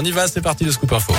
On y va, c'est parti le Scoop Info.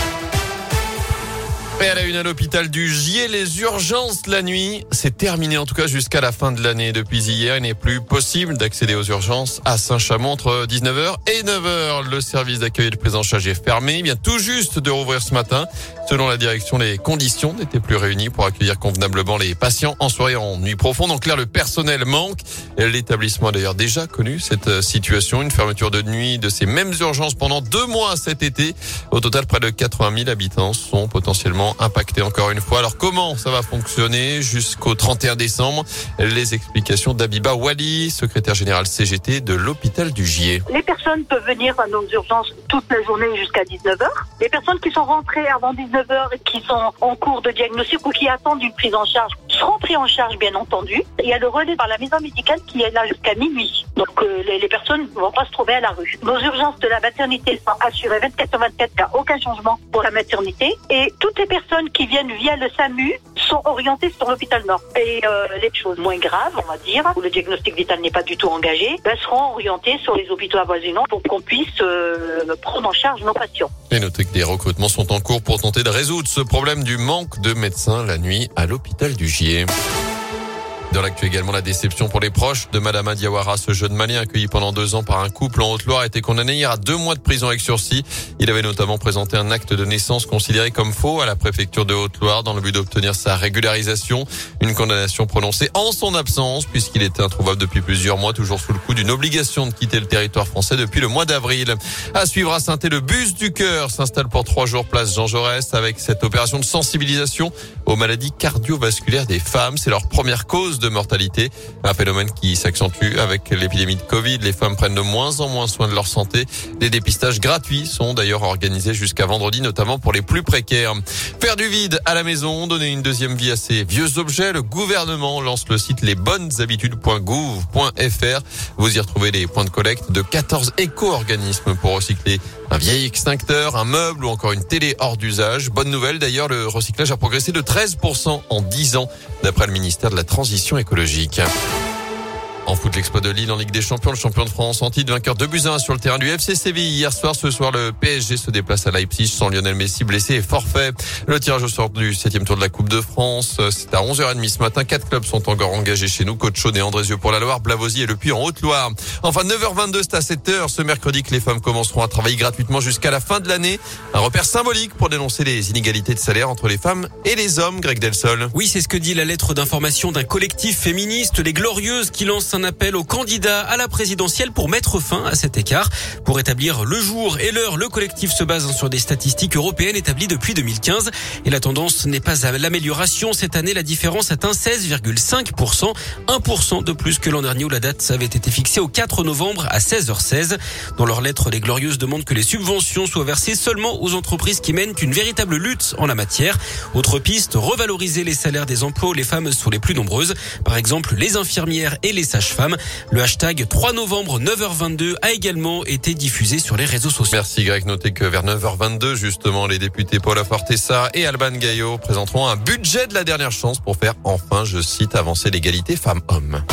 Et à la une à l'hôpital du Gier, les urgences la nuit, c'est terminé en tout cas jusqu'à la fin de l'année. Depuis hier, il n'est plus possible d'accéder aux urgences à Saint-Chamond entre 19h et 9h. Le service d'accueil de prise en charge est fermé. Il vient tout juste de rouvrir ce matin. Selon la direction, les conditions n'étaient plus réunies pour accueillir convenablement les patients en soirée en nuit profonde. En clair, le personnel manque. L'établissement a d'ailleurs déjà connu cette situation. Une fermeture de nuit de ces mêmes urgences pendant deux mois cet été. Au total, près de 80 000 habitants sont potentiellement impacté encore une fois. Alors comment ça va fonctionner jusqu'au 31 décembre? Les explications d'Abiba Wali, secrétaire général CGT de l'hôpital du Gier. Les personnes peuvent venir à nos urgences toute la journée jusqu'à 19h. Les personnes qui sont rentrées avant 19h et qui sont en cours de diagnostic ou qui attendent une prise en charge seront pris en charge bien entendu. Il y a le relais par la maison médicale qui est là jusqu'à minuit. Donc euh, les, personnes ne vont pas se trouver à la rue. Nos urgences de la maternité sont assurées 24 sur 24, il n'y a aucun changement pour la maternité. Et toutes les personnes qui viennent via le SAMU sont orientées sur l'hôpital Nord. Et euh, les choses moins graves, on va dire, où le diagnostic vital n'est pas du tout engagé, ben, seront orientées sur les hôpitaux avoisinants pour qu'on puisse euh, prendre en charge nos patients. Et notez que des recrutements sont en cours pour tenter de résoudre ce problème du manque de médecins la nuit à l'hôpital du Gier. Dans l'actu également, la déception pour les proches de Madame Diawara. Ce jeune malien accueilli pendant deux ans par un couple en Haute-Loire a été condamné hier à deux mois de prison avec sursis. Il avait notamment présenté un acte de naissance considéré comme faux à la préfecture de Haute-Loire dans le but d'obtenir sa régularisation. Une condamnation prononcée en son absence puisqu'il était introuvable depuis plusieurs mois, toujours sous le coup d'une obligation de quitter le territoire français depuis le mois d'avril. À suivre à saint le bus du cœur s'installe pour trois jours place Jean Jaurès avec cette opération de sensibilisation aux maladies cardiovasculaires des femmes. C'est leur première cause de mortalité. Un phénomène qui s'accentue avec l'épidémie de Covid. Les femmes prennent de moins en moins soin de leur santé. Des dépistages gratuits sont d'ailleurs organisés jusqu'à vendredi, notamment pour les plus précaires. Faire du vide à la maison, donner une deuxième vie à ces vieux objets. Le gouvernement lance le site lesbonneshabitudes.gouv.fr. Vous y retrouvez les points de collecte de 14 éco-organismes pour recycler un vieil extincteur, un meuble ou encore une télé hors d'usage. Bonne nouvelle d'ailleurs, le recyclage a progressé de 13% en 10 ans d'après le ministère de la Transition écologique. En foot, l'exploit de Lille en Ligue des Champions, le champion de France en titre, vainqueur de buts sur le terrain du FC Séville. Hier soir, ce soir, le PSG se déplace à Leipzig sans Lionel Messi blessé et forfait. Le tirage au sort du septième tour de la Coupe de France, c'est à 11h30 ce matin. Quatre clubs sont encore engagés chez nous. Côte Chaude et Andrézieux pour la Loire, Blavozy et Le Puy en Haute-Loire. Enfin, 9h22, c'est à 7h ce mercredi que les femmes commenceront à travailler gratuitement jusqu'à la fin de l'année. Un repère symbolique pour dénoncer les inégalités de salaire entre les femmes et les hommes, Greg Delsol. Oui, c'est ce que dit la lettre d'information d'un collectif féministe, les Glorieuses, qui lance un appel aux candidats à la présidentielle pour mettre fin à cet écart. Pour établir le jour et l'heure, le collectif se base sur des statistiques européennes établies depuis 2015 et la tendance n'est pas à l'amélioration. Cette année, la différence atteint 16,5%, 1% de plus que l'an dernier où la date avait été fixée au 4 novembre à 16h16. Dans leur lettre, les Glorieuses demandent que les subventions soient versées seulement aux entreprises qui mènent une véritable lutte en la matière. Autre piste, revaloriser les salaires des emplois où les femmes sont les plus nombreuses. Par exemple, les infirmières et les sages-femmes. Le hashtag 3 novembre 9h22 a également été diffusé sur les réseaux sociaux. Merci Greg. Notez que vers 9h22, justement, les députés Paula Fortessa et Alban Gaillot présenteront un budget de la dernière chance pour faire enfin, je cite, avancer l'égalité femmes-hommes.